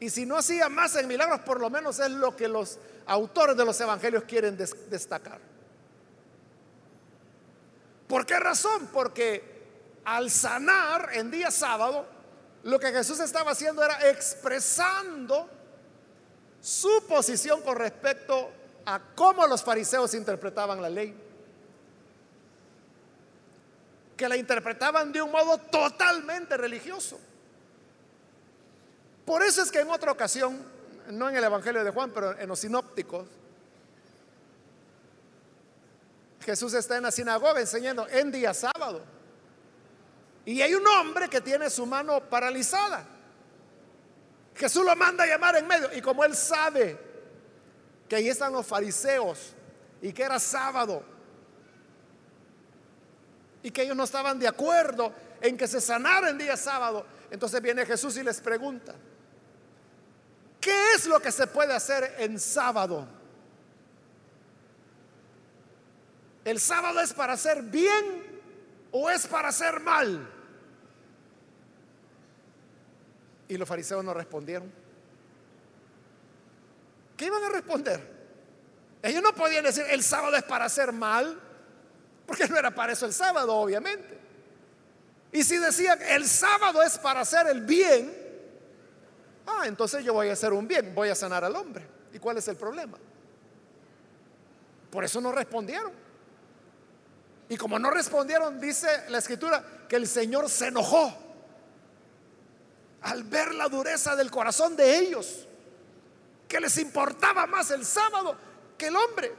Speaker 1: Y si no hacía más en milagros, por lo menos es lo que los autores de los evangelios quieren destacar. ¿Por qué razón? Porque al sanar en día sábado, lo que Jesús estaba haciendo era expresando su posición con respecto a cómo los fariseos interpretaban la ley. Que la interpretaban de un modo totalmente religioso. Por eso es que en otra ocasión, no en el Evangelio de Juan, pero en los sinópticos, Jesús está en la sinagoga enseñando en día sábado. Y hay un hombre que tiene su mano paralizada. Jesús lo manda a llamar en medio. Y como él sabe que ahí están los fariseos y que era sábado y que ellos no estaban de acuerdo en que se sanara en día sábado, entonces viene Jesús y les pregunta, ¿qué es lo que se puede hacer en sábado? ¿El sábado es para hacer bien o es para hacer mal? Y los fariseos no respondieron. ¿Qué iban a responder? Ellos no podían decir el sábado es para hacer mal, porque no era para eso el sábado, obviamente. Y si decían el sábado es para hacer el bien, ah, entonces yo voy a hacer un bien, voy a sanar al hombre. ¿Y cuál es el problema? Por eso no respondieron. Y como no respondieron, dice la escritura que el Señor se enojó al ver la dureza del corazón de ellos, que les importaba más el sábado que el hombre.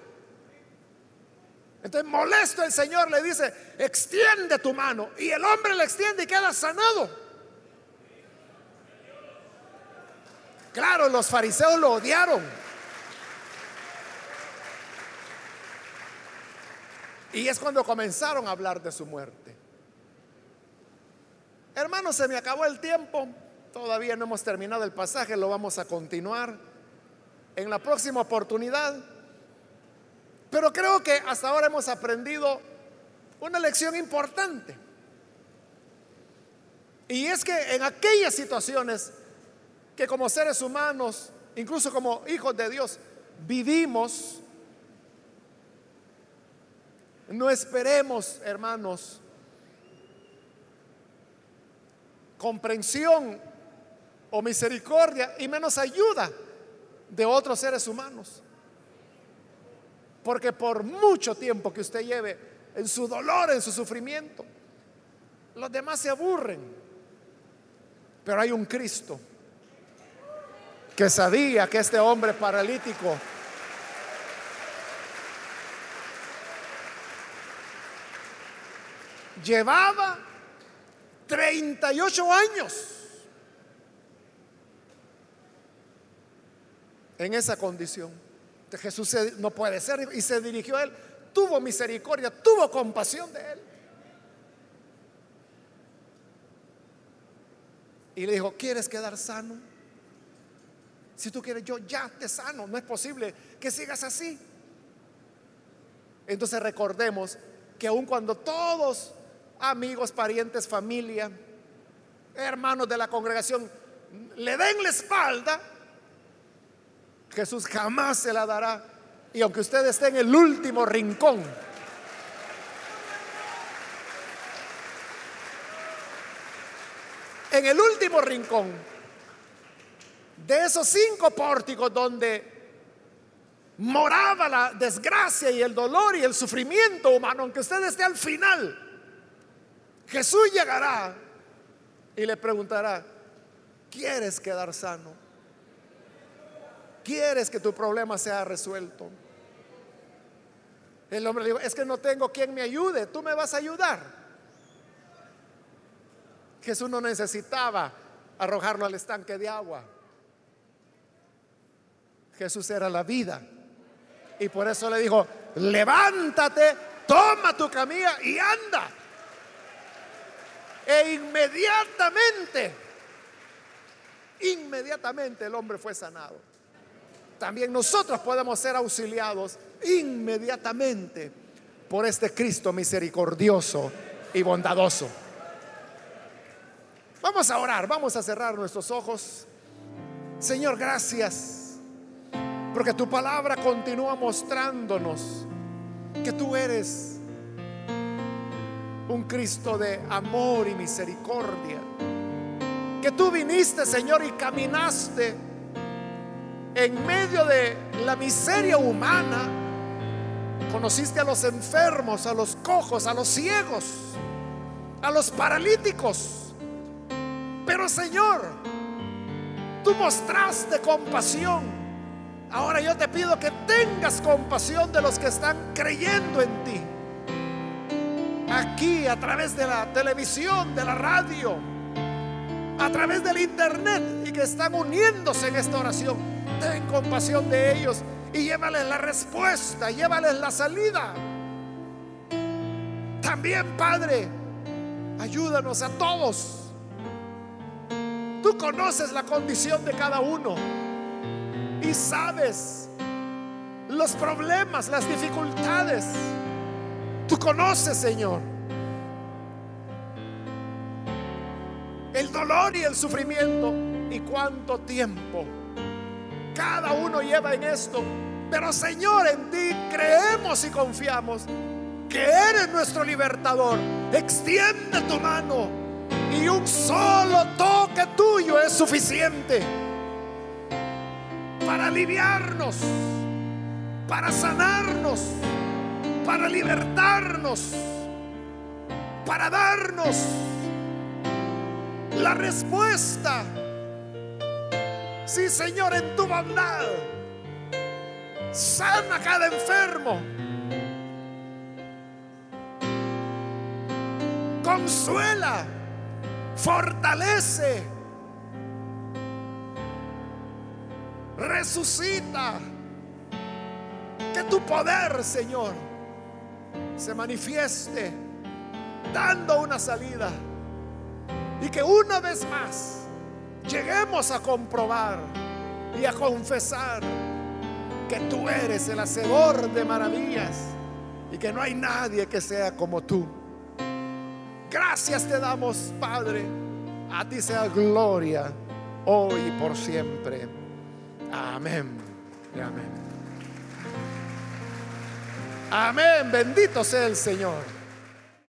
Speaker 1: Entonces molesto el Señor le dice, extiende tu mano. Y el hombre le extiende y queda sanado. Claro, los fariseos lo odiaron. Y es cuando comenzaron a hablar de su muerte. Hermanos, se me acabó el tiempo. Todavía no hemos terminado el pasaje, lo vamos a continuar en la próxima oportunidad. Pero creo que hasta ahora hemos aprendido una lección importante. Y es que en aquellas situaciones que como seres humanos, incluso como hijos de Dios, vivimos, no esperemos, hermanos, comprensión o misericordia y menos ayuda de otros seres humanos. Porque por mucho tiempo que usted lleve en su dolor, en su sufrimiento, los demás se aburren. Pero hay un Cristo que sabía que este hombre paralítico llevaba 38 años en esa condición. Jesús no puede ser y se dirigió a él, tuvo misericordia, tuvo compasión de él. Y le dijo, ¿quieres quedar sano? Si tú quieres, yo ya te sano. No es posible que sigas así. Entonces recordemos que aun cuando todos, amigos, parientes, familia, hermanos de la congregación, le den la espalda, Jesús jamás se la dará. Y aunque usted esté en el último rincón, en el último rincón de esos cinco pórticos donde moraba la desgracia y el dolor y el sufrimiento humano, aunque usted esté al final, Jesús llegará y le preguntará, ¿quieres quedar sano? quieres que tu problema sea resuelto? El hombre le dijo, es que no tengo quien me ayude, tú me vas a ayudar. Jesús no necesitaba arrojarlo al estanque de agua. Jesús era la vida. Y por eso le dijo, levántate, toma tu camilla y anda. E inmediatamente, inmediatamente el hombre fue sanado también nosotros podemos ser auxiliados inmediatamente por este Cristo misericordioso y bondadoso. Vamos a orar, vamos a cerrar nuestros ojos. Señor, gracias, porque tu palabra continúa mostrándonos que tú eres un Cristo de amor y misericordia. Que tú viniste, Señor, y caminaste en medio de la miseria humana, conociste a los enfermos, a los cojos, a los ciegos, a los paralíticos. Pero Señor, tú mostraste compasión. Ahora yo te pido que tengas compasión de los que están creyendo en ti. Aquí, a través de la televisión, de la radio, a través del internet y que están uniéndose en esta oración ten compasión de ellos y llévales la respuesta, llévales la salida. También, Padre, ayúdanos a todos. Tú conoces la condición de cada uno y sabes los problemas, las dificultades. Tú conoces, Señor, el dolor y el sufrimiento y cuánto tiempo cada uno lleva en esto. Pero Señor, en ti creemos y confiamos que eres nuestro libertador. Extiende tu mano y un solo toque tuyo es suficiente para aliviarnos, para sanarnos, para libertarnos, para darnos la respuesta Sí, Señor, en tu bondad. Sana cada enfermo. Consuela. Fortalece. Resucita. Que tu poder, Señor, se manifieste dando una salida. Y que una vez más lleguemos a comprobar y a confesar que tú eres el hacedor de maravillas y que no hay nadie que sea como tú. Gracias te damos, Padre. A ti sea gloria hoy y por siempre. Amén. amén. Amén. Bendito sea el Señor.